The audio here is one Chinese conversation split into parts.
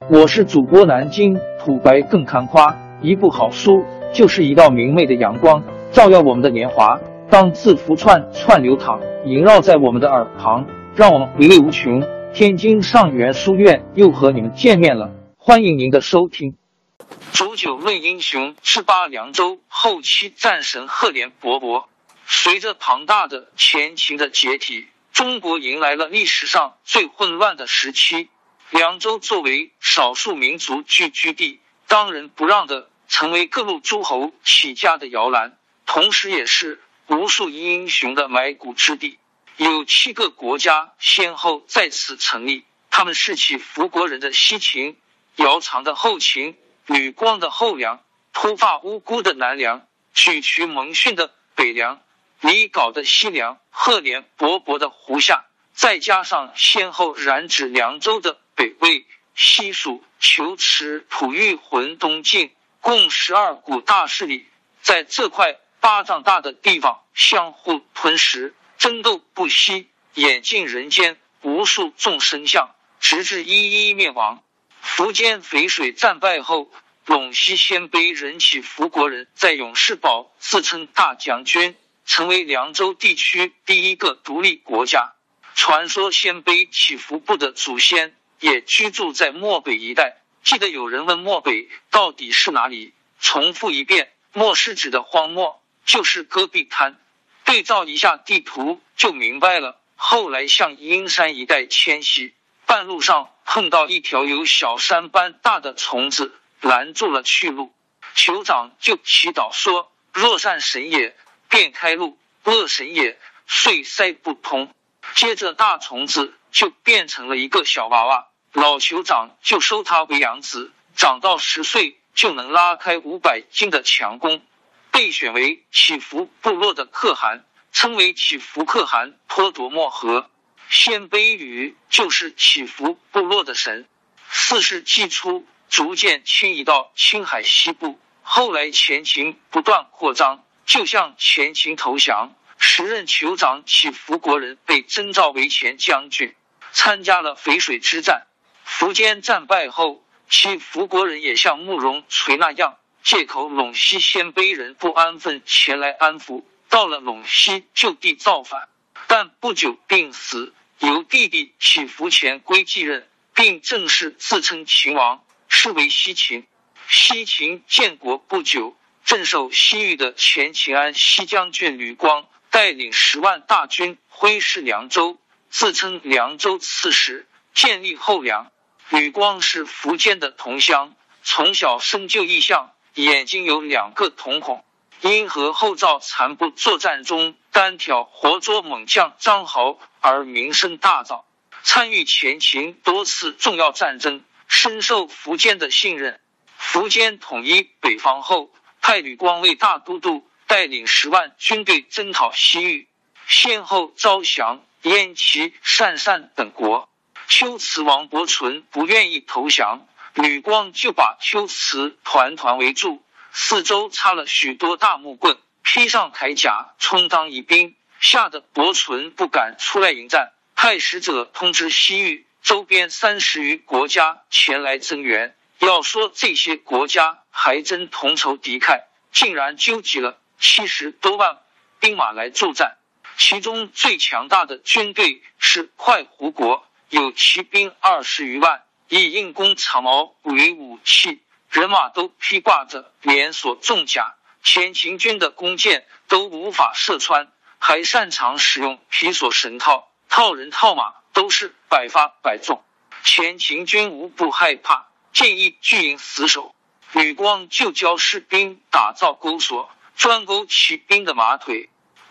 我是主播南京土白更看花，一部好书就是一道明媚的阳光，照耀我们的年华。当字符串串流淌，萦绕在我们的耳旁，让我们回味无穷。天津上元书院又和你们见面了，欢迎您的收听。煮酒论英雄，十八凉州后期战神赫连勃勃。随着庞大的前秦的解体，中国迎来了历史上最混乱的时期。凉州作为少数民族聚居地，当仁不让的成为各路诸侯起家的摇篮，同时也是无数英雄的埋骨之地。有七个国家先后在此成立，他们是起伏国人的西秦、姚苌的后秦、吕光的后梁、秃发乌孤的南梁、沮渠蒙逊的北梁、李杲的西梁、赫连勃勃的胡夏，再加上先后染指凉州的。北魏、西蜀、求池、吐谷浑、东晋，共十二股大势力，在这块巴掌大的地方相互吞食、争斗不息，演尽人间无数众生相，直至一一灭亡。苻坚淝水战败后，陇西鲜卑人起伏国人在永世堡自称大将军，成为凉州地区第一个独立国家。传说鲜卑起伏部的祖先。也居住在漠北一带。记得有人问漠北到底是哪里？重复一遍，漠是指的荒漠，就是戈壁滩。对照一下地图就明白了。后来向阴山一带迁徙，半路上碰到一条有小山般大的虫子，拦住了去路。酋长就祈祷说：“若善神也，便开路；恶神也，遂塞不通。”接着大虫子。就变成了一个小娃娃，老酋长就收他为养子，长到十岁就能拉开五百斤的强弓，被选为祈福部落的可汗，称为祈福可汗托夺莫和。鲜卑语就是祈福部落的神。四世纪初，逐渐迁移到青海西部，后来前秦不断扩张，就向前秦投降。时任酋长祈福国人被征召为前将军。参加了淝水之战，苻坚战败后，其苻国人也像慕容垂那样，借口陇西鲜卑人不安分前来安抚，到了陇西就地造反，但不久病死，由弟弟起伏前归继任，并正式自称秦王，是为西秦。西秦建国不久，镇守西域的前秦安西将军吕光带领十万大军挥师凉州。自称凉州刺史，建立后梁。吕光是苻坚的同乡，从小生就异象，眼睛有两个瞳孔。因和后赵残部作战中单挑活捉猛将张豪而名声大噪，参与前秦多次重要战争，深受苻坚的信任。苻坚统一北方后，派吕光为大都督，带领十万军队征讨西域，先后招降。燕齐、鄯善等国，龟兹王伯纯不愿意投降，吕光就把龟兹团团围住，四周插了许多大木棍，披上铠甲充当疑兵，吓得伯纯不敢出来迎战，派使者通知西域周边三十余国家前来增援。要说这些国家还真同仇敌忾，竟然纠集了七十多万兵马来助战。其中最强大的军队是快胡国，有骑兵二十余万，以硬弓长矛为武器，人马都披挂着连锁重甲，前秦军的弓箭都无法射穿，还擅长使用皮索绳套，套人套马都是百发百中，前秦军无不害怕，建议拒营死守。吕光就教士兵打造钩索，专钩骑兵的马腿。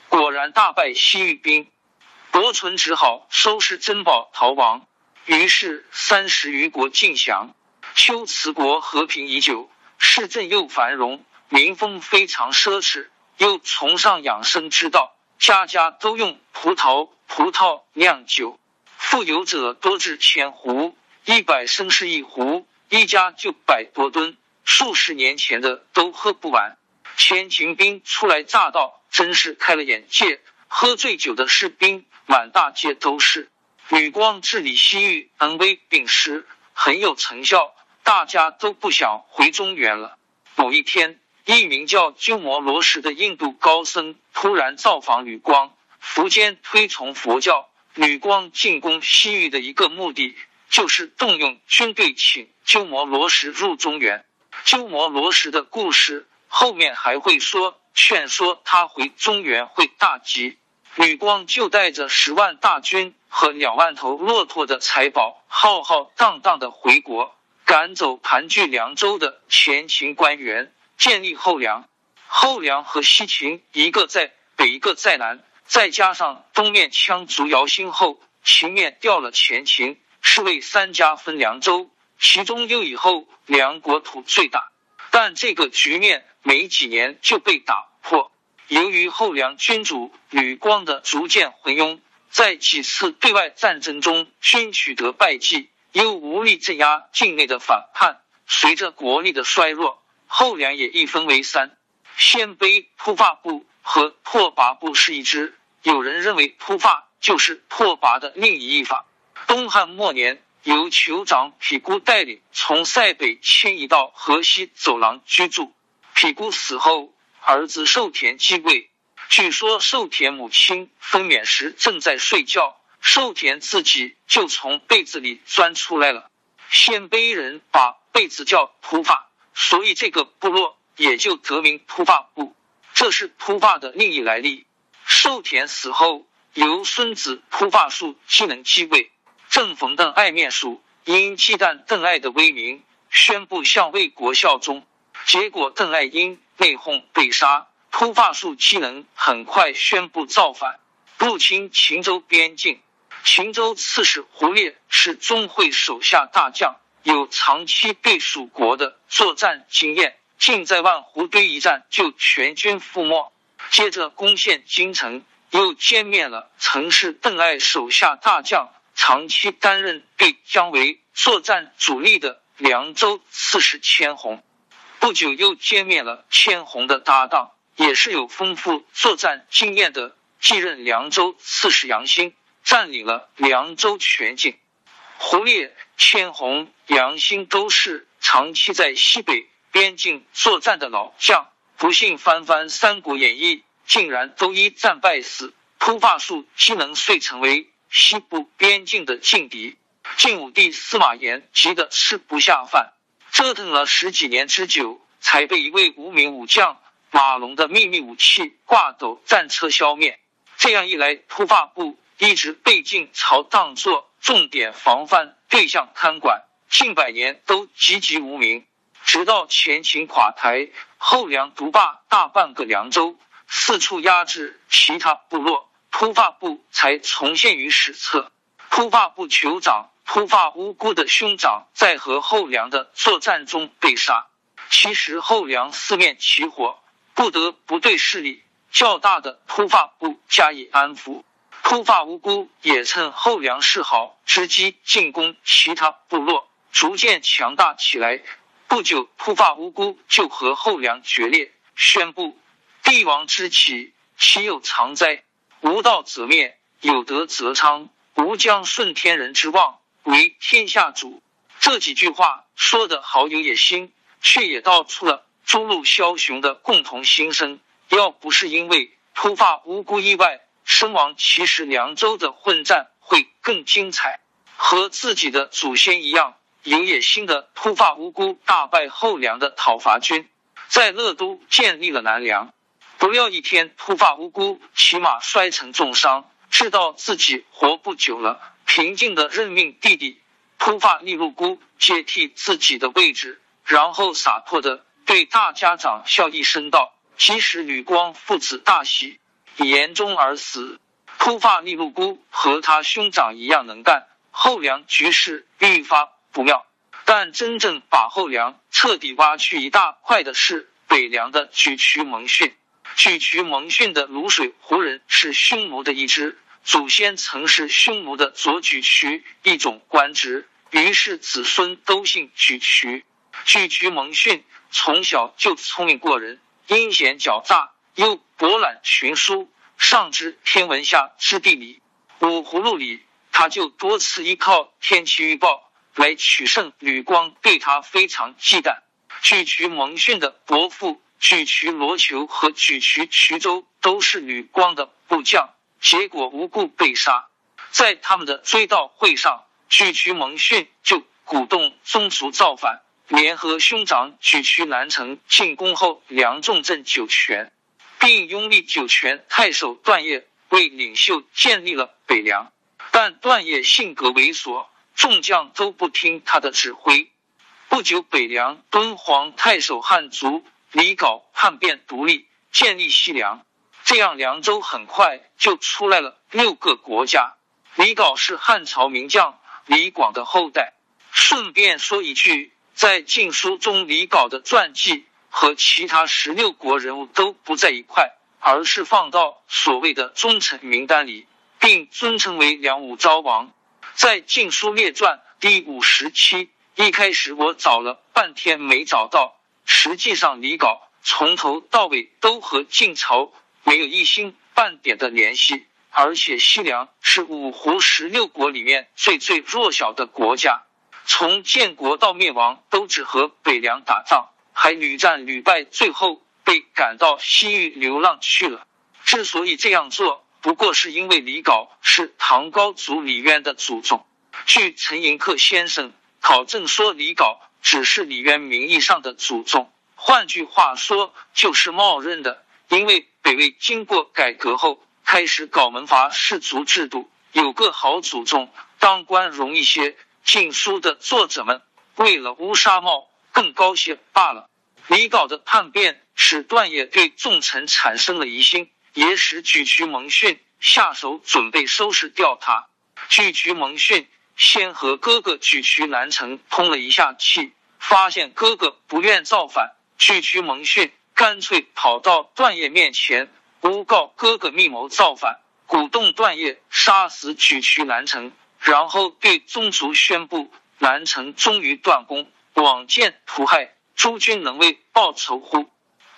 果然大败西域兵，伯存只好收拾珍宝逃亡。于是三十余国尽降。龟兹国和平已久，市镇又繁荣，民风非常奢侈，又崇尚养生之道，家家都用葡萄葡萄酿酒。富有者多至千壶，一百升是一壶，一家就百多吨，数十年前的都喝不完。前秦兵初来乍到。真是开了眼界，喝醉酒的士兵满大街都是。吕光治理西域恩威并施，很有成效，大家都不想回中原了。某一天，一名叫鸠摩罗什的印度高僧突然造访吕光。苻坚推崇佛教，吕光进攻西域的一个目的就是动用军队，请鸠摩罗什入中原。鸠摩罗什的故事后面还会说，劝说他回中原会大吉。吕光就带着十万大军和两万头骆驼的财宝，浩浩荡荡的回国，赶走盘踞凉州的前秦官员，建立后梁。后梁和西秦一个在北，一个在南，再加上东面羌族姚兴后，秦面掉了前秦，是为三家分凉州，其中又以后梁国土最大。但这个局面没几年就被打破。由于后梁君主吕光的逐渐昏庸，在几次对外战争中均取得败绩，又无力镇压境内的反叛，随着国力的衰弱，后梁也一分为三：鲜卑突发部和拓跋部是一支。有人认为突发就是拓跋的另一译法。东汉末年，由酋长匹孤带领从塞北迁移到河西走廊居住。匹孤死后。儿子寿田继位，据说寿田母亲分娩时正在睡觉，寿田自己就从被子里钻出来了。鲜卑人把被子叫秃发，所以这个部落也就得名秃发部。这是秃发的另一来历。寿田死后，由孙子秃发术继能继位。正逢邓艾灭蜀，因忌惮邓艾的威名，宣布向魏国效忠。结果邓艾因内讧被杀，秃发术机能很快宣布造反，入侵秦州边境。秦州刺史胡烈是钟会手下大将，有长期对蜀国的作战经验，竟在万湖堆一战就全军覆没。接着攻陷京城，又歼灭了曾是邓艾手下大将、长期担任对姜维作战主力的凉州刺史千红。不久又歼灭了千红的搭档，也是有丰富作战经验的继任凉州刺史杨兴，占领了凉州全境。胡烈、千红、杨兴都是长期在西北边境作战的老将，不幸翻翻《三国演义》，竟然都一战败死。秃发术机能遂成为西部边境的劲敌，晋武帝司马炎急得吃不下饭。折腾了十几年之久，才被一位无名武将马龙的秘密武器挂斗战车消灭。这样一来，突发部一直被晋朝当作重点防范对象看管，近百年都籍籍无名。直到前秦垮台，后梁独霸大半个凉州，四处压制其他部落，秃发部才重现于史册。秃发部酋长。秃发无辜的兄长在和后梁的作战中被杀。其实后梁四面起火，不得不对势力较大的秃发部加以安抚。秃发无辜也趁后梁示好之机进攻其他部落，逐渐强大起来。不久，秃发无辜就和后梁决裂，宣布：帝王之起，岂有常哉？无道则灭，有德则昌。吾将顺天人之望。为天下主，这几句话说的好有野心，却也道出了诸路枭雄的共同心声。要不是因为突发无辜意外身亡，其实凉州的混战会更精彩。和自己的祖先一样有野心的突发无辜大败后梁的讨伐军，在乐都建立了南梁。不料一天，突发无辜骑马摔成重伤，知道自己活不久了。平静的任命弟弟秃发利禄姑接替自己的位置，然后洒脱的对大家长笑一声道：“即使吕光父子大喜，言中而死。秃发利禄姑和他兄长一样能干，后梁局势愈发不妙。但真正把后梁彻底挖去一大块的是北凉的沮渠蒙逊。沮渠蒙逊的卤水胡人是匈奴的一支。”祖先曾是匈奴的左举渠一种官职，于是子孙都姓举渠。举渠蒙逊从小就聪明过人，阴险狡诈，又博览群书，上知天文，下知地理。五葫芦里，他就多次依靠天气预报来取胜。吕光对他非常忌惮。沮渠蒙逊的伯父沮渠罗求和沮渠衢州都是吕光的部将，结果无故被杀。在他们的追悼会上，沮渠蒙逊就鼓动宗族造反，联合兄长沮渠南城进攻后，梁重镇酒泉，并拥立酒泉太守段业为领袖，建立了北凉。但段业性格猥琐，众将都不听他的指挥。不久，北凉敦煌太守汉族李杲叛变独立，建立西凉，这样凉州很快就出来了六个国家。李杲是汉朝名将李广的后代。顺便说一句，在《晋书》中，李杲的传记和其他十六国人物都不在一块，而是放到所谓的忠臣名单里，并尊称为梁武昭王。在《晋书列传》第五十七。一开始我找了半天没找到，实际上李杲从头到尾都和晋朝没有一星半点的联系，而且西凉是五胡十六国里面最最弱小的国家，从建国到灭亡都只和北凉打仗，还屡战屡败，最后被赶到西域流浪去了。之所以这样做，不过是因为李杲是唐高祖李渊的祖宗。据陈寅恪先生。考证说，李杲只是李渊名义上的祖宗，换句话说，就是冒认的。因为北魏经过改革后，开始搞门阀士族制度，有个好祖宗，当官容易些。禁书的作者们为了乌纱帽更高些罢了。李杲的叛变使段业对众臣产生了疑心，也使沮渠蒙逊下手准备收拾掉他。沮渠蒙逊。先和哥哥沮渠南城通了一下气，发现哥哥不愿造反，沮渠蒙逊干脆跑到段业面前，诬告哥哥密谋造反，鼓动段业杀死沮渠南城，然后对宗族宣布南城终于断供，枉见屠害，诸君能为报仇乎？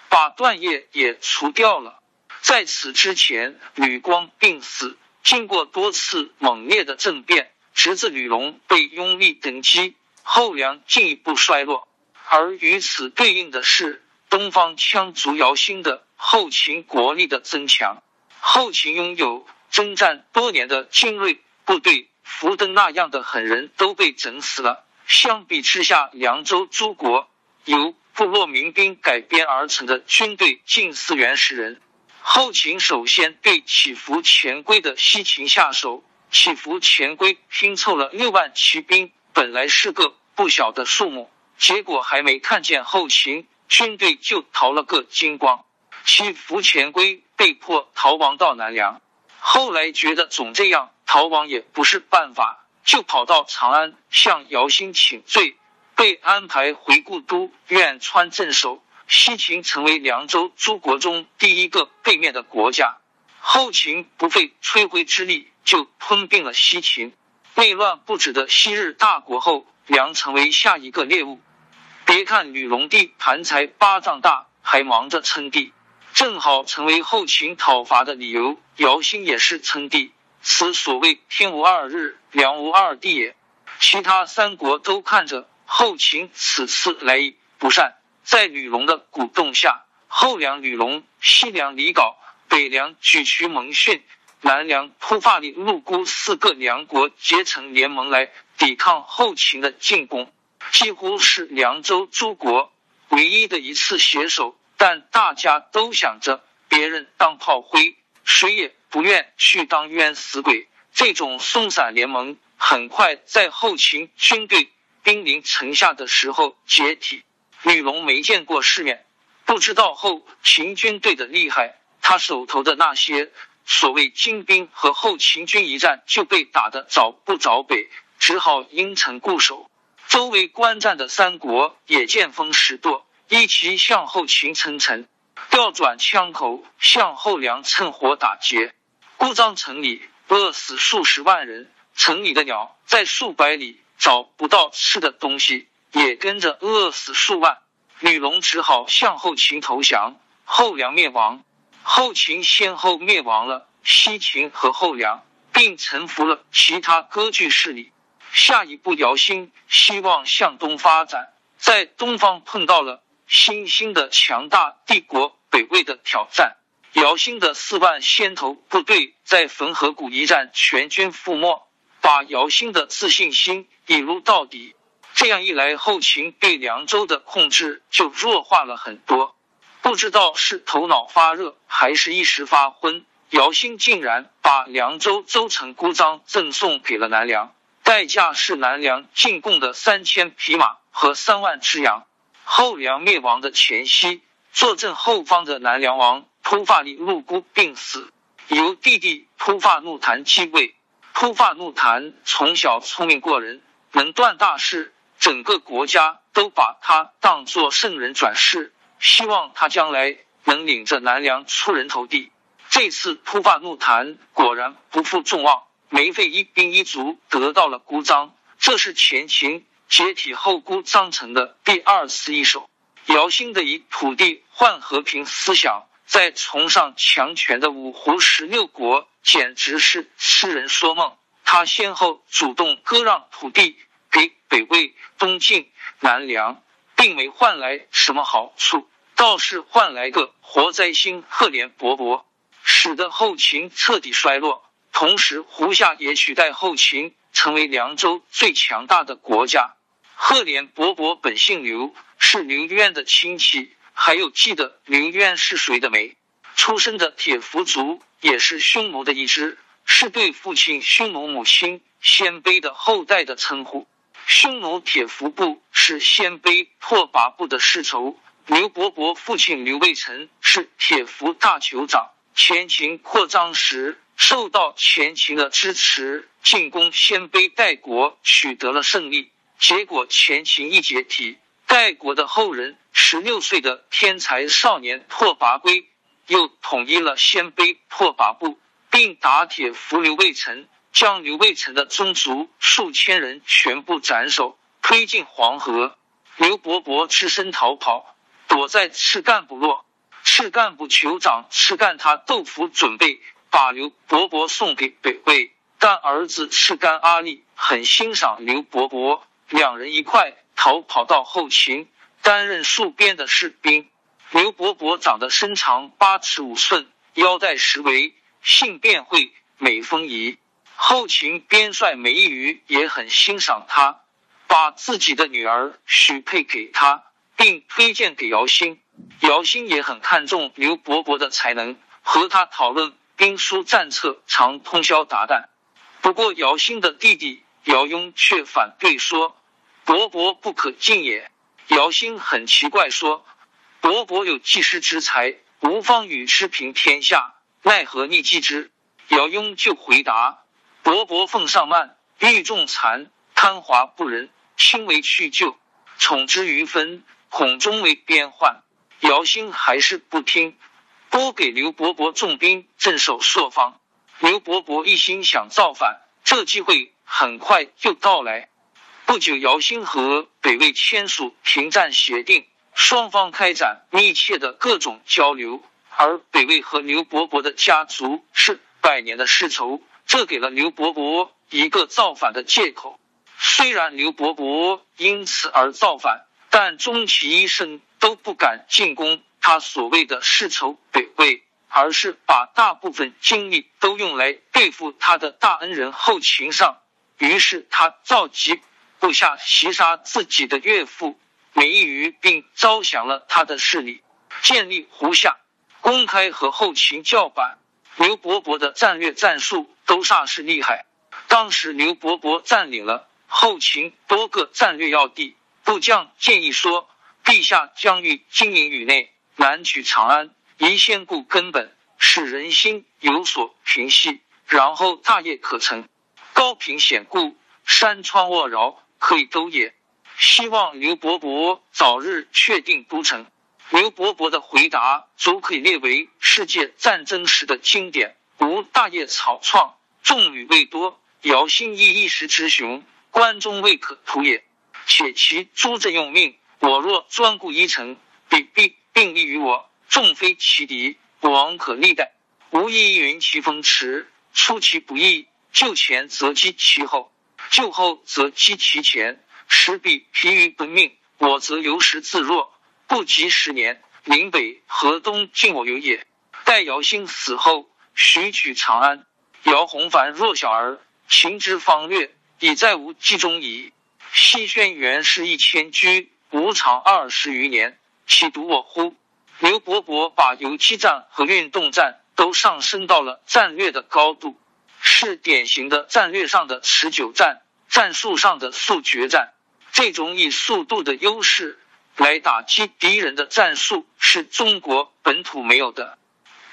把段业也除掉了。在此之前，吕光病死，经过多次猛烈的政变。侄子吕龙被拥立登基，后梁进一步衰落。而与此对应的是，东方羌族姚兴的后秦国力的增强。后秦拥有征战多年的精锐部队，福登那样的狠人都被整死了。相比之下，凉州诸国由部落民兵改编而成的军队近似原始人。后秦首先对起伏前规的西秦下手。起伏前规拼凑了六万骑兵，本来是个不小的数目，结果还没看见后勤军队就逃了个精光。起伏前规被迫逃亡到南梁，后来觉得总这样逃亡也不是办法，就跑到长安向姚兴请罪，被安排回故都苑川镇守。西秦成为凉州诸国中第一个被灭的国家。后秦不费吹灰之力。就吞并了西秦，内乱不止的昔日大国后梁成为下一个猎物。别看吕龙帝盘才八丈大，还忙着称帝，正好成为后秦讨伐的理由。姚兴也是称帝，此所谓天无二日，梁无二帝也。其他三国都看着后秦此次来意不善，在吕龙的鼓动下，后梁吕龙、西凉李杲、北凉沮渠蒙逊。南梁突发里陆孤四个梁国结成联盟来抵抗后秦的进攻，几乎是凉州诸国唯一的一次携手。但大家都想着别人当炮灰，谁也不愿去当冤死鬼。这种松散联盟很快在后秦军队兵临城下的时候解体。吕龙没见过世面，不知道后秦军队的厉害，他手头的那些。所谓精兵和后秦军一战就被打得找不着北，只好因城固守。周围观战的三国也见风使舵，一齐向后秦称臣，调转枪口向后梁趁火打劫。故障城里饿死数十万人，城里的鸟在数百里找不到吃的东西，也跟着饿死数万。吕龙只好向后秦投降，后梁灭亡。后秦先后灭亡了西秦和后梁，并臣服了其他割据势力。下一步，姚兴希望向东发展，在东方碰到了新兴的强大帝国北魏的挑战。姚兴的四万先头部队在汾河谷一战全军覆没，把姚兴的自信心一撸到底。这样一来，后秦对凉州的控制就弱化了很多。不知道是头脑发热，还是一时发昏，姚兴竟然把凉州州城孤张赠送给了南梁，代价是南梁进贡的三千匹马和三万只羊。后梁灭亡的前夕，坐镇后方的南梁王。突发力入孤病死，由弟弟突发怒谈继位。突发怒谈从小聪明过人，能断大事，整个国家都把他当作圣人转世，希望他将来能领着南梁出人头地。这次突发怒谈果然不负众望，没费一兵一卒得到了孤张，这是前秦解体后孤张成的第二次一手。姚兴的以土地换和平思想。在崇尚强权的五胡十六国，简直是痴人说梦。他先后主动割让土地给北魏、东晋、南梁，并没换来什么好处，倒是换来个活灾星赫连勃勃，使得后秦彻底衰落。同时，胡夏也取代后秦，成为凉州最强大的国家。赫连勃勃本姓刘，是刘渊的亲戚。还有记得刘渊是谁的没？出生的铁服族也是匈奴的一支，是对父亲匈奴母亲鲜卑的后代的称呼。匈奴铁服部是鲜卑拓跋部的世仇。刘伯伯父亲刘卫成是铁服大酋长。前秦扩张时受到前秦的支持，进攻鲜卑代国取得了胜利。结果前秦一解体。代国的后人，十六岁的天才少年拓跋圭，又统一了鲜卑拓跋部，并打铁伏刘卫成，将刘卫成的宗族数千人全部斩首，推进黄河。刘伯伯只身逃跑，躲在赤干部落。赤干部酋长赤干他豆腐准备把刘伯伯送给北魏，但儿子赤干阿力很欣赏刘伯伯，两人一块。逃跑到后秦，担任戍边的士兵。刘伯伯长得身长八尺五寸，腰带十围，性变会，美风仪。后秦边帅梅鱼也很欣赏他，把自己的女儿许配给他，并推荐给姚兴。姚兴也很看重刘伯伯的才能，和他讨论兵书战策，常通宵达旦。不过姚兴的弟弟姚雍却反对说。伯伯不可敬也。姚兴很奇怪，说：“伯伯有济世之才，无方与之平天下，奈何逆击之？”姚雍就回答：“伯伯奉上慢，欲重残，贪华不仁，轻为去就，宠之于分，恐终为边患。”姚兴还是不听，拨给刘伯伯重兵镇守朔方。刘伯伯一心想造反，这机会很快就到来。不久，姚兴和北魏签署停战协定，双方开展密切的各种交流。而北魏和刘伯伯的家族是百年的世仇，这给了刘伯伯一个造反的借口。虽然刘伯伯因此而造反，但终其一生都不敢进攻他所谓的世仇北魏，而是把大部分精力都用来对付他的大恩人后秦上。于是他召集。部下袭杀自己的岳父梅于，并招降了他的势力，建立胡夏，公开和后秦叫板。刘伯伯的战略战术都煞是厉害。当时刘伯伯占领了后秦多个战略要地，部将建议说：“陛下将欲经营宇内，南取长安，宜先固根本，使人心有所平息，然后大业可成。高平险固，山川沃饶。”可以都也，希望刘伯伯早日确定都城。刘伯伯的回答足可以列为世界战争史的经典。吾大业草创，众旅未多，姚兴亦一时之雄，关中未可图也。且其诸阵用命，我若专顾一城，必必并立于我，众非其敌，我王可历代。吾亦云其风驰，出其不意，就前则击其后。救后则击其前，时必疲于奔命；我则由时自若，不及十年，临北、河东尽我有也。待姚兴死后，许取长安。姚弘凡弱小儿，秦之方略，已在无计中矣。西轩原是一千居，吾长二十余年，岂独我乎？刘伯伯把游击战和运动战都上升到了战略的高度，是典型的战略上的持久战，战术上的速决战。这种以速度的优势来打击敌人的战术，是中国本土没有的。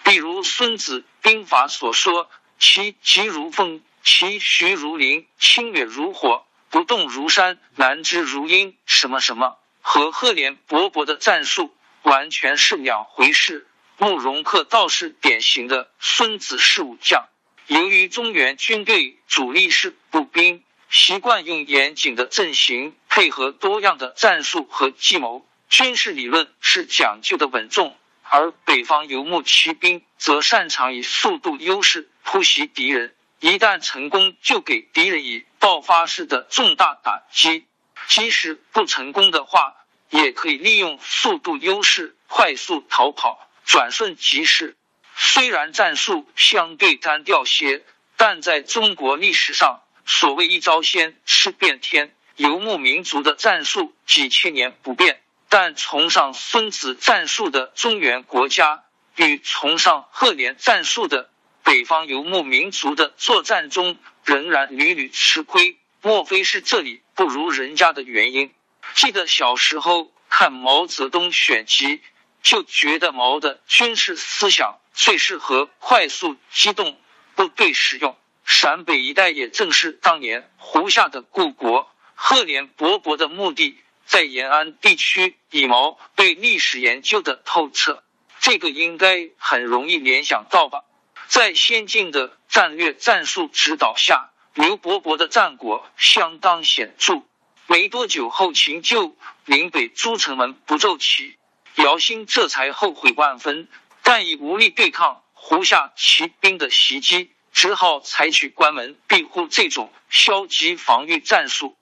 比如《孙子兵法》所说。其疾如风，其徐如林，侵略如火，不动如山，难知如阴。什么什么和赫连勃勃的战术完全是两回事。慕容克倒是典型的孙子式武将。由于中原军队主力是步兵，习惯用严谨的阵型配合多样的战术和计谋，军事理论是讲究的稳重。而北方游牧骑兵则擅长以速度优势突袭敌人，一旦成功，就给敌人以爆发式的重大打击；即使不成功的话，也可以利用速度优势快速逃跑，转瞬即逝。虽然战术相对单调些，但在中国历史上，所谓一招鲜吃遍天，游牧民族的战术几千年不变。但崇尚孙子战术的中原国家与崇尚赫连战术的北方游牧民族的作战中，仍然屡屡吃亏。莫非是这里不如人家的原因？记得小时候看毛泽东选集，就觉得毛的军事思想最适合快速机动部队使用。陕北一带也正是当年胡夏的故国，赫连勃勃的目的。在延安地区，以毛对历史研究的透彻，这个应该很容易联想到吧？在先进的战略战术指导下，刘伯伯的战果相当显著。没多久，后秦就临北诸城门不奏起，姚兴这才后悔万分，但已无力对抗胡夏骑兵的袭击，只好采取关门闭户这种消极防御战术。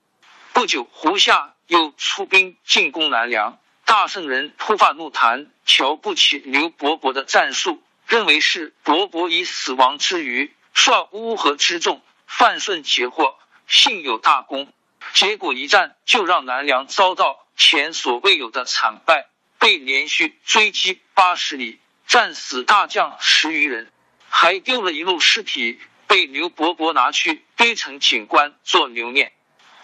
不久，胡夏。又出兵进攻南梁，大圣人突发怒谈，瞧不起刘伯伯的战术，认为是伯伯以死亡之余率乌合之众范顺截获，幸有大功。结果一战就让南梁遭到前所未有的惨败，被连续追击八十里，战死大将十余人，还丢了一路尸体，被刘伯伯拿去堆成景观做留念。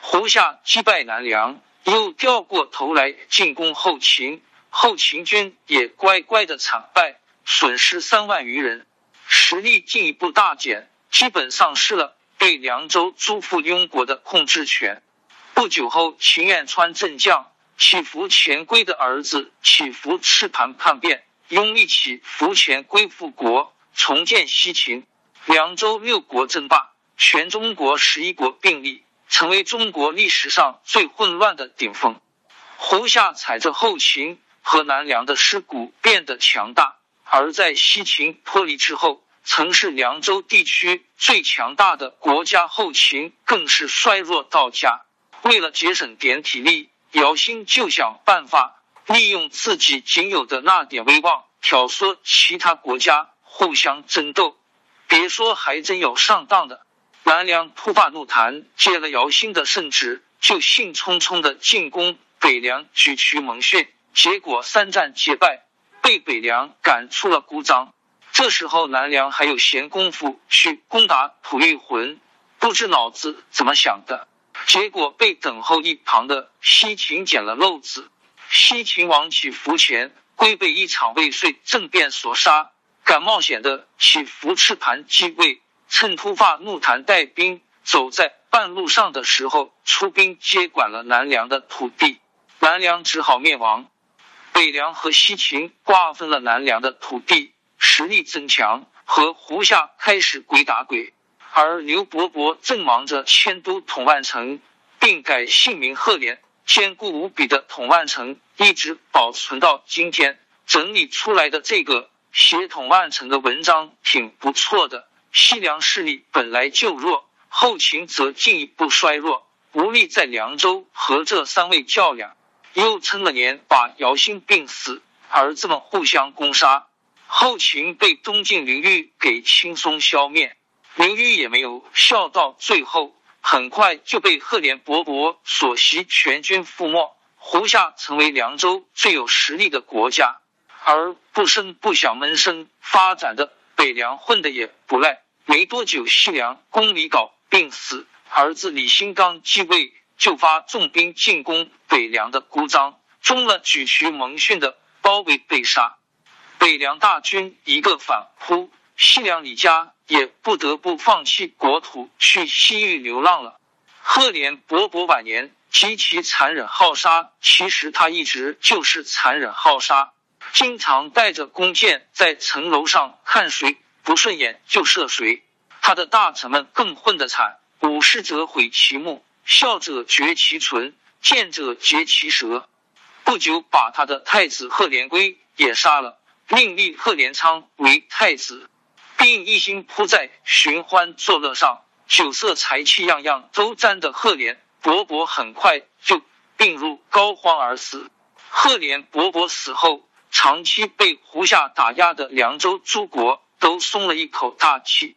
胡夏击败南梁。又掉过头来进攻后秦，后秦军也乖乖的惨败，损失三万余人，实力进一步大减，基本丧失了对凉州诸父庸国的控制权。不久后，秦远川镇将起伏前归的儿子起伏赤盘叛变，拥立起伏前归复国，重建西秦，凉州六国争霸，全中国十一国并立。成为中国历史上最混乱的顶峰。胡夏踩着后秦和南梁的尸骨变得强大，而在西秦脱离之后，曾是凉州地区最强大的国家后秦更是衰弱到家。为了节省点体力，姚兴就想办法利用自己仅有的那点威望，挑唆其他国家互相争斗。别说，还真有上当的。南梁突发怒谈，接了姚兴的圣旨，就兴冲冲的进攻北凉，举渠蒙逊，结果三战皆败，被北凉赶出了孤张。这时候南梁还有闲工夫去攻打吐谷浑，不知脑子怎么想的，结果被等候一旁的西秦捡了漏子。西秦王起伏前归被一场未遂政变所杀，敢冒险的起伏赤盘继位。趁突发怒谈带兵走在半路上的时候，出兵接管了南梁的土地，南梁只好灭亡。北凉和西秦瓜分了南梁的土地，实力增强，和胡夏开始鬼打鬼。而刘伯伯正忙着迁都统万城，并改姓名赫连，坚固无比的统万城一直保存到今天。整理出来的这个写统万城的文章挺不错的。西凉势力本来就弱，后秦则进一步衰弱，无力在凉州和这三位较量，又撑了年，把姚兴病死，儿子们互相攻杀，后秦被东晋刘裕给轻松消灭。刘裕也没有笑到最后，很快就被赫连勃勃所袭，全军覆没。胡夏成为凉州最有实力的国家，而不声不响闷声发展的北凉混的也不赖。没多久，西凉公李杲病死，儿子李兴刚继位，就发重兵进攻北凉的孤张，中了举渠蒙逊的包围被杀。北凉大军一个反扑，西凉李家也不得不放弃国土，去西域流浪了。赫连勃勃晚年。极其残忍好杀，其实他一直就是残忍好杀，经常带着弓箭在城楼上看谁不顺眼就射谁。他的大臣们更混得惨，武士者毁其目，笑者绝其唇，见者截其舌。不久，把他的太子贺连圭也杀了，另立贺连昌为太子，并一心扑在寻欢作乐上，酒色财气样样都沾的贺连。勃勃很快就病入膏肓而死。赫连勃勃死后，长期被胡夏打压的凉州诸国都松了一口大气。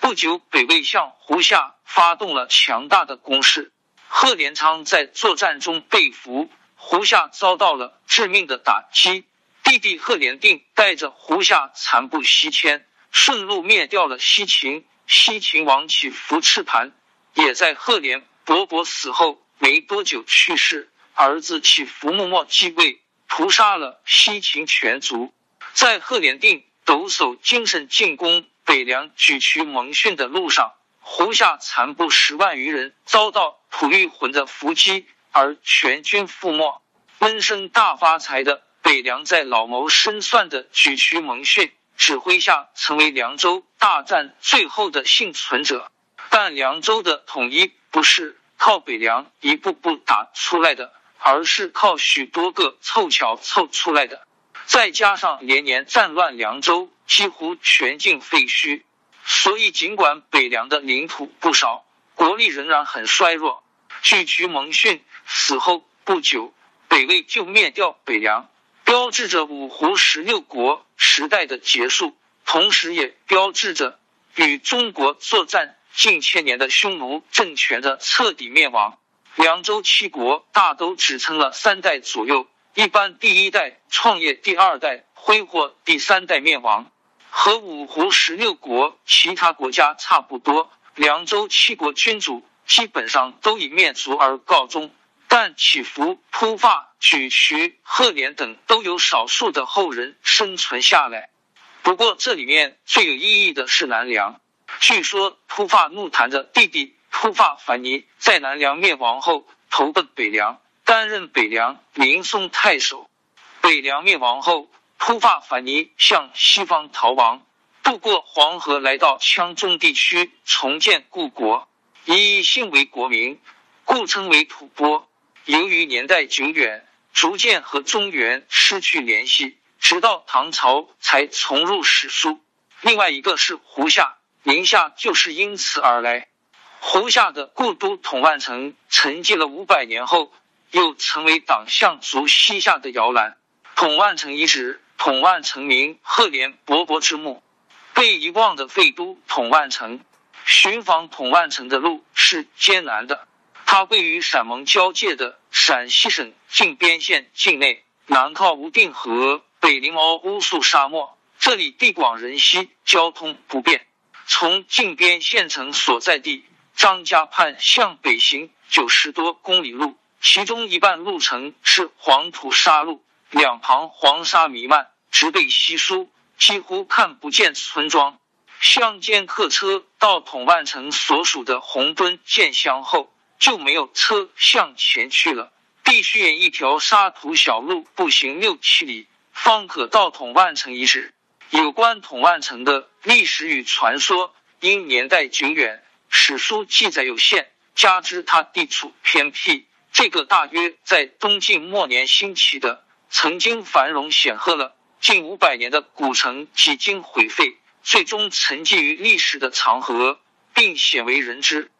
不久，北魏向胡夏发动了强大的攻势。贺连昌在作战中被俘，胡夏遭到了致命的打击。弟弟贺连定带着胡夏残部西迁，顺路灭掉了西秦。西秦王起伏赤盘也在赫连。勃勃死后没多久去世，儿子起伏木默继位，屠杀了西秦全族。在赫连定抖擞精神进攻北凉举渠蒙逊的路上，胡夏残部十万余人遭到吐欲魂的伏击，而全军覆没。闷声大发财的北凉，在老谋深算的举渠蒙逊指挥下，成为凉州大战最后的幸存者。但凉州的统一。不是靠北凉一步步打出来的，而是靠许多个凑巧凑出来的。再加上连年战乱，凉州几乎全境废墟，所以尽管北凉的领土不少，国力仍然很衰弱。据渠蒙逊死后不久，北魏就灭掉北凉，标志着五胡十六国时代的结束，同时也标志着与中国作战。近千年的匈奴政权的彻底灭亡，凉州七国大都只撑了三代左右，一般第一代创业，第二代挥霍，第三代灭亡。和五胡十六国其他国家差不多，凉州七国君主基本上都以灭族而告终，但起伏、突发、沮渠、赫连等都有少数的后人生存下来。不过这里面最有意义的是南凉。据说突发怒檀的弟弟突发凡尼在南梁灭亡后投奔北凉，担任北凉明松太守。北凉灭亡后，突发凡尼向西方逃亡，渡过黄河，来到羌中地区重建故国，以姓为国名，故称为吐蕃。由于年代久远，逐渐和中原失去联系，直到唐朝才重入史书。另外一个是胡夏。宁夏就是因此而来。胡夏的故都统万城沉寂了五百年后，又成为党项族西夏的摇篮。统万城遗址，统万城名赫连勃勃之墓。被遗忘的废都统万城，寻访统万城的路是艰难的。它位于陕蒙交界的陕西省靖边县境内，南靠无定河，北临毛乌素沙漠。这里地广人稀，交通不便。从靖边县城所在地张家畔向北行九十多公里路，其中一半路程是黄土沙路，两旁黄沙弥漫，植被稀疏，几乎看不见村庄。乡间客车到统万城所属的红墩建乡后，就没有车向前去了，必须沿一条沙土小路步行六七里，方可到统万城遗址。有关统万城的历史与传说，因年代久远，史书记载有限，加之它地处偏僻，这个大约在东晋末年兴起的、曾经繁荣显赫了近五百年的古城，几经毁废，最终沉寂于历史的长河，并鲜为人知。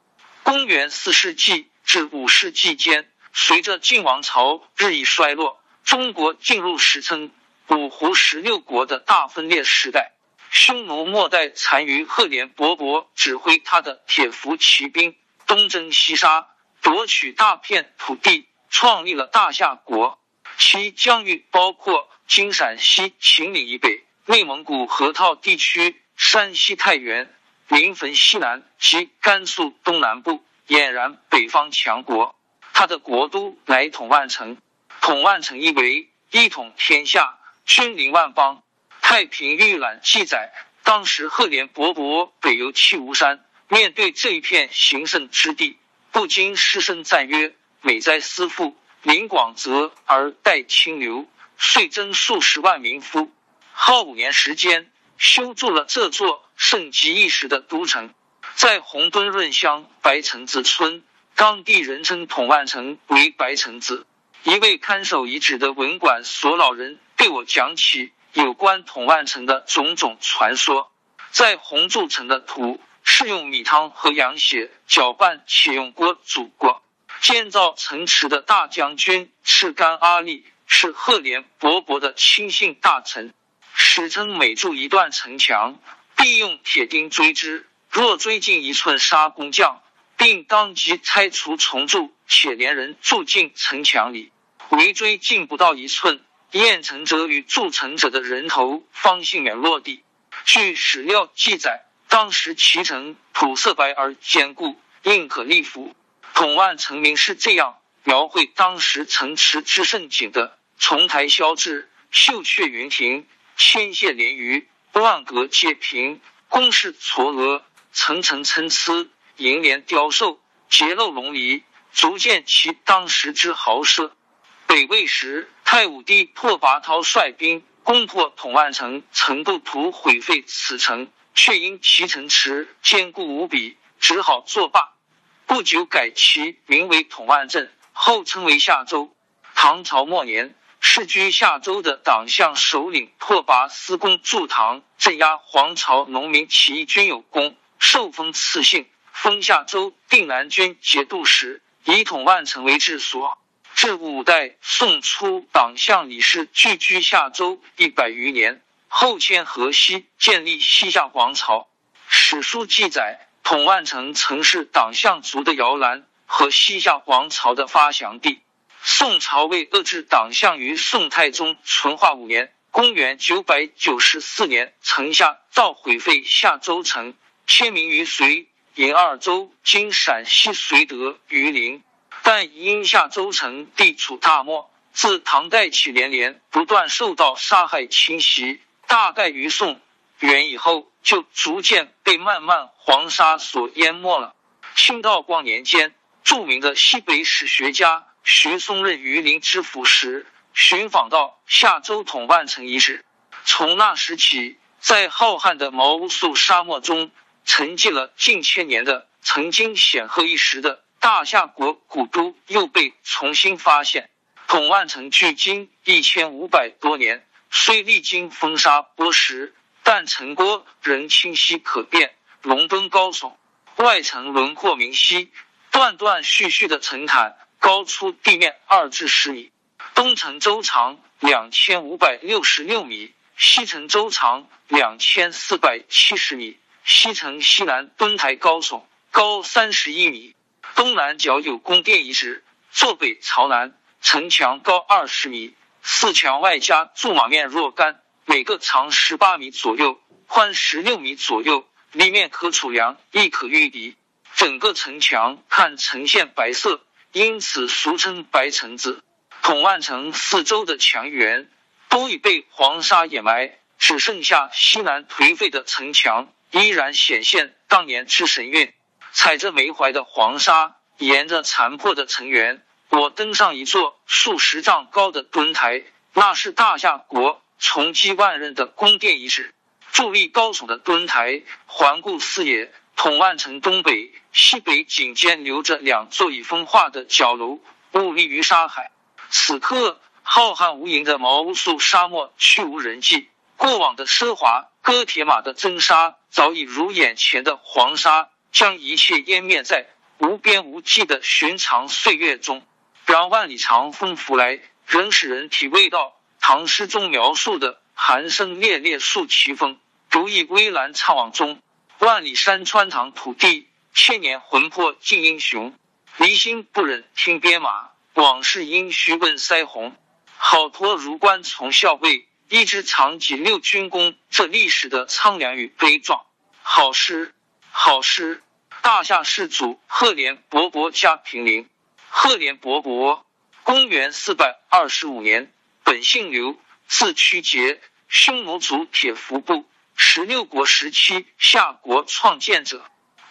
公元四世纪至五世纪间，随着晋王朝日益衰落，中国进入史称五胡十六国的大分裂时代。匈奴末代单于赫连勃勃指挥他的铁服骑兵东征西杀，夺取大片土地，创立了大夏国。其疆域包括今陕西秦岭以北、内蒙古河套地区、山西太原、临汾西南及甘肃东南部，俨然北方强国。他的国都乃统万城，统万城意为一统天下，君临万邦。太平御览记载，当时赫连勃勃北游弃吴山，面对这一片行胜之地，不禁失声赞曰：“美哉思妇，临广泽而待清流，遂征数十万民夫，耗五年时间，修筑了这座盛极一时的都城。在红墩润乡白城子村，当地人称统万城为白城子。一位看守遗址的文管所老人对我讲起。”有关统万城的种种传说，在红筑城的土是用米汤和羊血搅拌，且用锅煮过。建造城池的大将军赤干阿力是赫连勃勃的亲信大臣，史称每筑一段城墙，必用铁钉锥之，若锥进一寸杀工匠，并当即拆除重筑，且连人住进城墙里，围锥进不到一寸。验成者与铸成者的人头方幸免落地。据史料记载，当时其城土色白而坚固，硬可立斧。统万城名是这样描绘当时城池之盛景的：重台萧峙，秀阙云亭，千榭连鱼，万阁皆平，宫室嵯峨，层层参差，楹联雕兽，结构龙离，足见其当时之豪奢。北魏时，太武帝拓跋焘率兵攻破统万城，曾构图毁废此城，却因其城池坚固无比，只好作罢。不久改其名为统万镇，后称为夏州。唐朝末年，世居夏州的党项首领拓跋思恭助唐镇压黄巢农民起义军有功，受封赐姓，封夏州定南军节度使，以统万城为治所。至五代宋初，党项李氏聚居夏州一百余年，后迁河西，建立西夏王朝。史书记载，统万城曾是党项族的摇篮和西夏王朝的发祥地。宋朝为遏制党项，于宋太宗淳化五年（公元九百九十四年），城下造毁废夏州城，迁民于隋，引二州（今陕西绥德、榆林）。但因夏州城地处大漠，自唐代起连连不断受到杀害侵袭，大概于宋元以后就逐渐被漫漫黄沙所淹没了。清道光年间，著名的西北史学家徐松任榆林知府时，寻访到夏州统万城遗址。从那时起，在浩瀚的毛乌素沙漠中沉寂了近千年的曾经显赫一时的。大夏国古都又被重新发现。统万城距今一千五百多年，虽历经风沙剥蚀，但城郭仍清晰可辨，龙墩高耸，外层轮廓明晰。断断续续的城坦高出地面二至十米。东城周长两千五百六十六米，西城周长两千四百七十米。西城西南墩台高耸，高三十一米。东南角有宫殿遗址，坐北朝南，城墙高二十米，四墙外加驻马面若干，每个长十八米左右，宽十六米左右，里面可储粮，亦可御敌。整个城墙看呈现白色，因此俗称白城子。统万城四周的墙垣都已被黄沙掩埋，只剩下西南颓废的城墙，依然显现当年之神韵。踩着梅槐的黄沙，沿着残破的城垣，我登上一座数十丈高的墩台，那是大夏国重基万仞的宫殿遗址。伫立高耸的墩台，环顾四野，统万城东北、西北颈间留着两座已风化的角楼，兀立于沙海。此刻，浩瀚无垠的毛乌素沙漠去无人迹，过往的奢华，戈铁马的征沙，早已如眼前的黄沙。将一切湮灭在无边无际的寻常岁月中。让万里长风拂来，仍使人体味到唐诗中描述的寒声烈烈树奇风，如意微澜怅惘中。万里山川唐土地，千年魂魄尽英雄。离心不忍听鞭马，往事应须问腮红。好托如关从校尉，一知长戟六军功。这历史的苍凉与悲壮。好诗，好诗！大夏世祖赫连勃勃加平陵。赫连勃勃，公元四百二十五年，本姓刘，字屈节，匈奴族铁服部，十六国时期夏国创建者。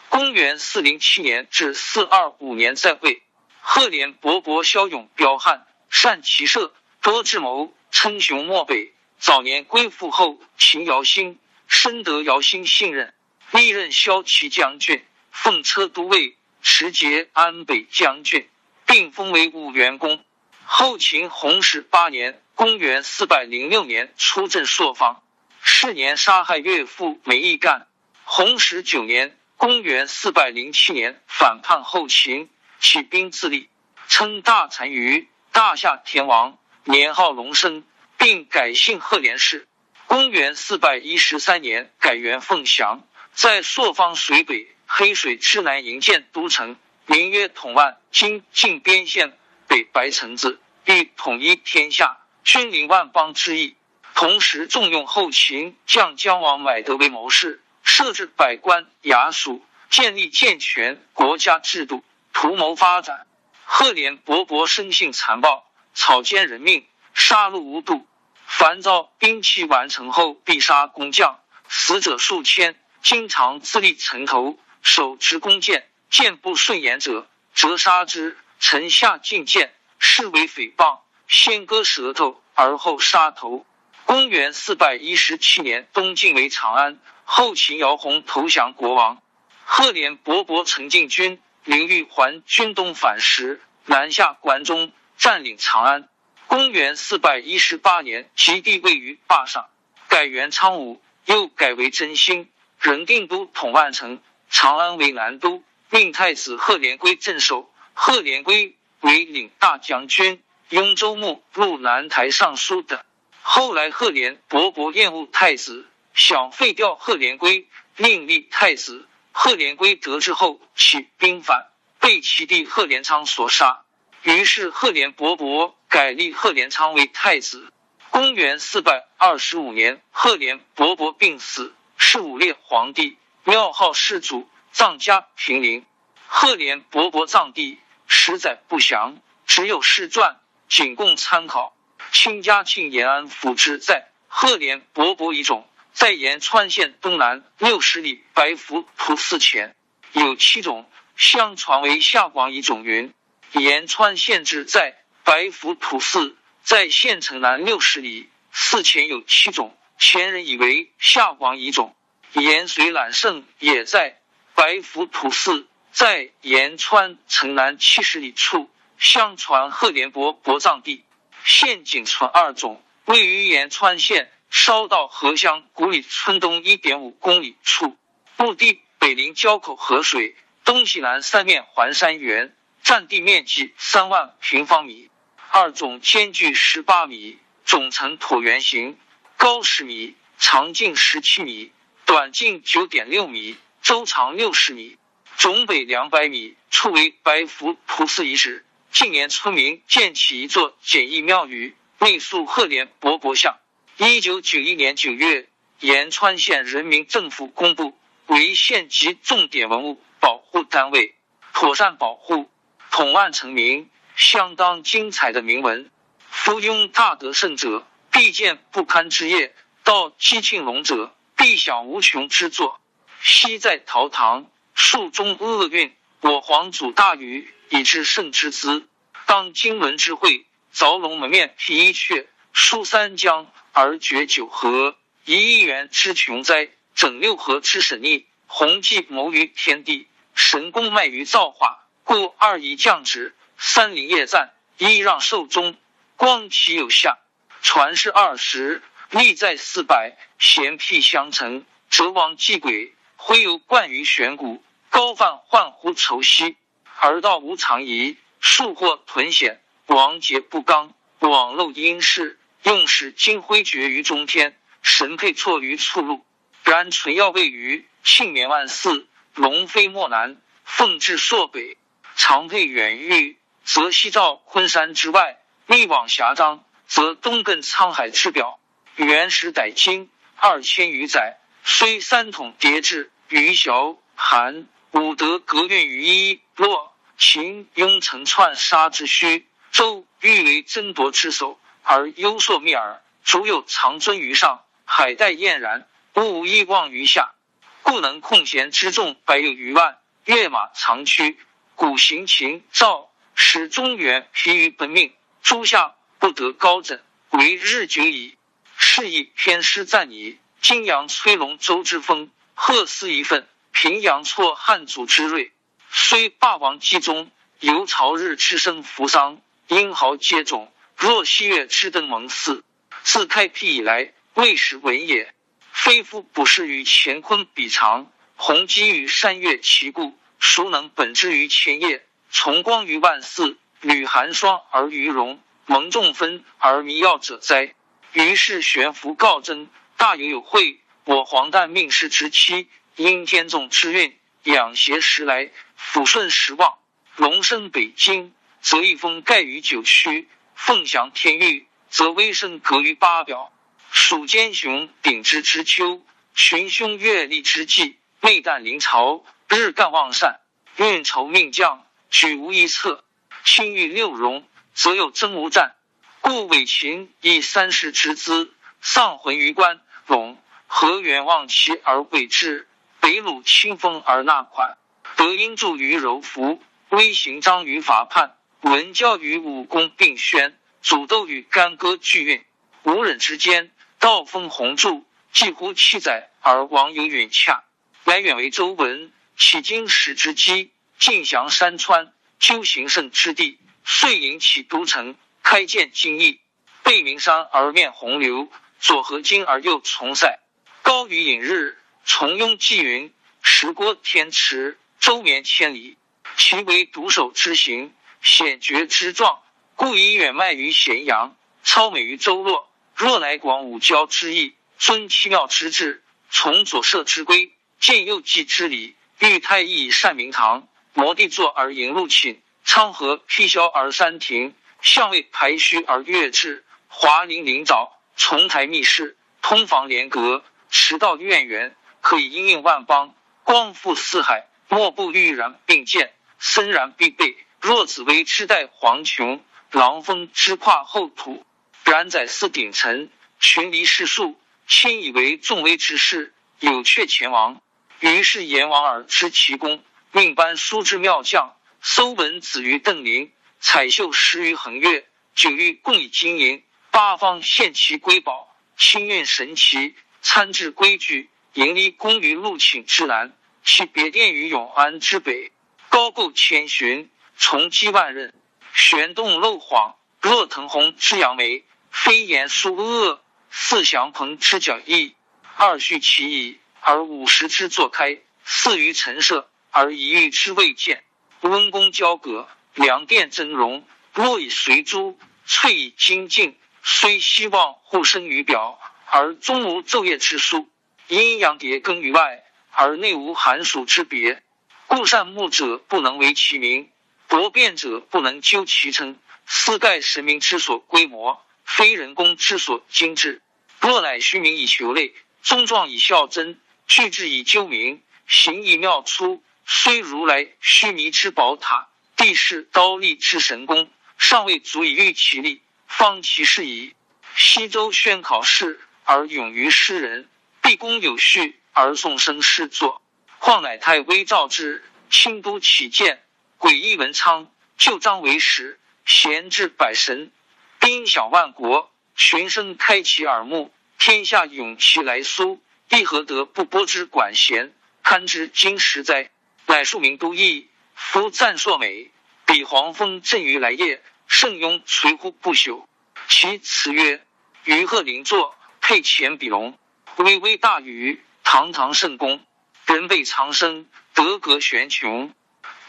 公元四零七年至四二五年在位。赫连勃勃骁勇彪悍，善骑射，多智谋，称雄漠北。早年归附后秦姚兴，深得姚兴信任，历任骁骑将军、奉车都尉、持节安北将军。并封为武元公。后秦弘始八年（公元四百零六年）出镇朔方，是年杀害岳父梅义干。弘始九年（公元四百零七年）反叛后秦，起兵自立，称大单于、大夏天王，年号隆升，并改姓赫连氏。公元四百一十三年改元凤翔，在朔方水北、黑水之南营建都城。名曰统万，今晋边县北白城子，欲统一天下，君临万邦之意。同时重用后秦将姜王买德为谋士，设置百官衙署，建立健全国家制度，图谋发展。赫连勃勃生性残暴，草菅人命，杀戮无度。凡造兵器完成后，必杀工匠，死者数千。经常自立城头，手持弓箭。见不顺眼者，折杀之。臣下进谏，视为诽谤，先割舌头，而后杀头。公元四百一十七年，东晋为长安，后秦姚泓投降国王。赫连勃勃陈进军，林玉环军东返时，南下关中，占领长安。公元四百一十八年，其地位于坝上，改元昌武，又改为真兴，仍定都统万城，长安为南都。命太子贺连归镇守，贺连归为领大将军、雍州牧、入南台尚书等。后来贺连勃勃厌恶太子，想废掉贺连归，另立太子。贺连归得知后起兵反，被其弟贺连昌所杀。于是贺连勃勃改立贺连昌为太子。公元四百二十五年，贺连勃勃病死，是武烈皇帝，庙号世祖。葬家平陵，赫连勃勃葬地实载不详，只有世传，仅供参考。清嘉庆延安府志在赫连勃勃遗冢，在延川县东南六十里白浮屠寺前，有七种，相传为夏广遗冢。云延川县志在白浮屠寺，在县城南六十里，寺前有七种，前人以为夏广遗种，盐水揽胜也在。白浮土寺在延川城南七十里处，相传赫连勃勃葬地。现仅存二种，位于延川县烧道河乡古里村东一点五公里处，墓地北临交口河水，东西南三面环山原，占地面积三万平方米。二种间距十八米，总呈椭圆形，高十米，长近十七米，短近九点六米。周长六十米，总北两百米，处为白福菩萨遗址。近年村民建起一座简易庙宇，内塑赫连勃勃像。一九九一年九月，延川县人民政府公布为县级重点文物保护单位，妥善保护。统万成名，相当精彩的铭文：夫庸大德圣者，必见不堪之业；道积庆隆者，必享无穷之作。昔在陶唐，数中厄运。我皇祖大禹以至圣之资，当经纶之会，凿龙门面辟一阙，疏三江而绝九河，移一元之穷灾，整六合之神逆，弘济谋于天地，神功迈于造化。故二仪降职，三灵业赞，一让寿终，光其有下。传世二十，历在四百，贤辟相承，则王继轨。徽游冠于玄古，高泛患乎愁兮，而道无常宜。树或屯险，王节不刚，网漏阴事，用使金辉绝于中天，神配错于处路。然纯药未于庆绵万寺，龙飞莫南，凤至朔北，长佩远域，则西照昆山之外；密往峡张，则东亘沧海之表。原始逮金二千余载，虽三统叠至于小韩，武德格运于一洛。秦雍城篡杀之虚，周欲为争夺之首，而幽朔密耳。主有长尊于上，海带晏然，物无一望于下，故能控弦之众百有余万，跃马长驱，古行秦赵，使中原疲于奔命，诸夏不得高枕，为日久矣。是以偏师赞矣。金阳崔龙周之风，贺斯一愤；平阳挫汉祖之锐。虽霸王击中，犹朝日之生扶桑，英豪皆种。若西月之登蒙嗣，自开辟以来，未始闻也。非夫不是与乾坤比长，鸿基于山岳其故，孰能本之于前夜，崇光于万祀，履寒霜而于荣，蒙众分而迷耀者哉？于是悬浮告征，大有有会。我黄旦命世之妻，因天纵之运。养邪时来，抚顺时旺。龙生北京，则一风盖于九曲；凤翔天域，则威声隔于八表。蜀奸雄鼎之之秋，群凶月历之际。内旦临朝，日干旺善，运筹命将，举无一策。青玉六荣，则有争无战。故伪秦以三世之资，丧魂于关陇，何远望其而未至？北虏清风而纳款，德音助于柔服，威行章于法判，文教与武功并宣，主斗与干戈俱运。无忍之间，道风鸿著，几乎七载而王有允洽。来远为周文，起经史之基，尽降山川，究行胜之地。遂引起都城，开建京邑，背名山而面洪流，左河津而右从塞，高于隐日。从庸纪云，石郭天池，周绵千里。其为独守之行，险绝之状，故以远迈于咸阳，超美于周洛。若乃广武交之意，尊七庙之制，从左舍之规，见右祭之礼，欲太乙善明堂，摩地坐而迎入寝，昌河辟萧而三庭，相位排虚而乐至，华林灵沼，重台密室，通房连阁，驰道苑园。可以应应万邦，光复四海，莫不欲然并见，森然必备。若紫薇之代黄琼，狼峰之跨后土，然载四鼎臣，群离世数，亲以为众威之事，有却前王。于是阎王而知其功，命班书之妙将，搜文子于邓林，彩绣石于横岳，九域共以金银，八方献其瑰宝，清运神奇，参制规矩。盈利功于陆寝之南，其别殿于永安之北，高构千寻，重积万仞，玄洞漏晃，若腾鸿之扬眉，飞檐疏恶，似祥鹏之角翼。二序其意，而五十之作开，四于陈设，而一玉之未见。温宫交阁，良殿峥嵘，若以随珠，翠以金镜，虽希望互生于表，而终无昼夜之殊。阴阳叠更于外，而内无寒暑之别。故善目者不能为其名，博辩者不能究其称。斯盖神明之所规模，非人工之所精致。若乃虚名以求类，宗状以效真，句志以究明，形以妙出，虽如来须弥之宝塔，地势刀立之神功，尚未足以喻其力，方其事矣。西周宣考试而勇于诗人。毕恭有序而宋声诗作，况乃太微诏之，清都起见，诡异文昌，旧章为实，贤治百神，兵小万国，群生开其耳目，天下涌其来苏，亦何得不播之管弦，堪知今时哉？乃庶民都邑，夫赞硕美，比黄蜂振于来夜，圣庸垂乎不朽。其词曰：于鹤临坐，佩前比龙。巍巍大宇，堂堂圣宫，人辈长生，德格玄穹，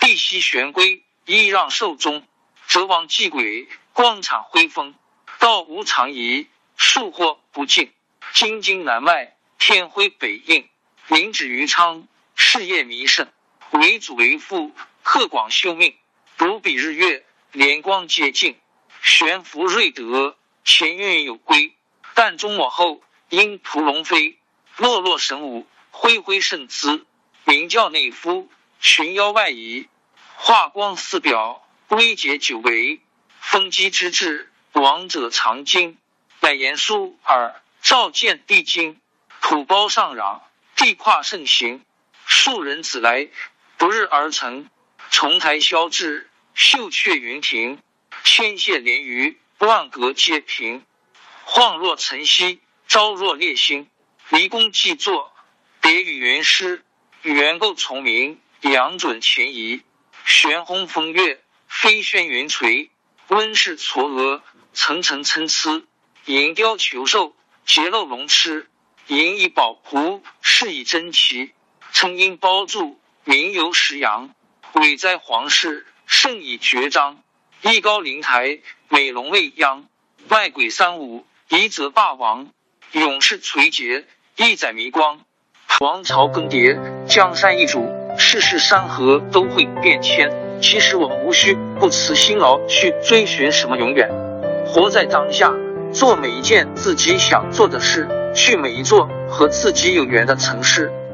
地息玄龟，揖让寿终，则王祭鬼，光产辉风，道无常仪，树或不尽，金经南外，天辉北应，明指于昌，事业弥盛，为祖为父，克广修命，如比日月，连光接近，悬浮瑞德，前运有归，但中我后，因屠龙飞，落落神武，恢恢圣姿。名教内夫，群妖外移，化光四表，微结九维，风机之至，王者藏经，乃言书耳，照见地经，土包上壤，地跨盛行，数人子来，不日而成，重台消至，秀阙云亭，千谢连鱼，万阁皆平，晃若晨曦，昭若烈星，离宫既作，别与云师。元构重明，阳准前移，玄轰风月，飞轩云垂，温室嵯峨，层层参差，银雕求兽，结漏龙痴，银以宝壶，饰以珍奇，称因包住，名游石阳，伟哉皇室，盛以绝章，艺高灵台，美龙未央，外鬼三五，夷则霸王，勇士垂结，一载迷光。王朝更迭，江山易主，世事山河都会变迁。其实我们无需不辞辛劳去追寻什么永远，活在当下，做每一件自己想做的事，去每一座和自己有缘的城市，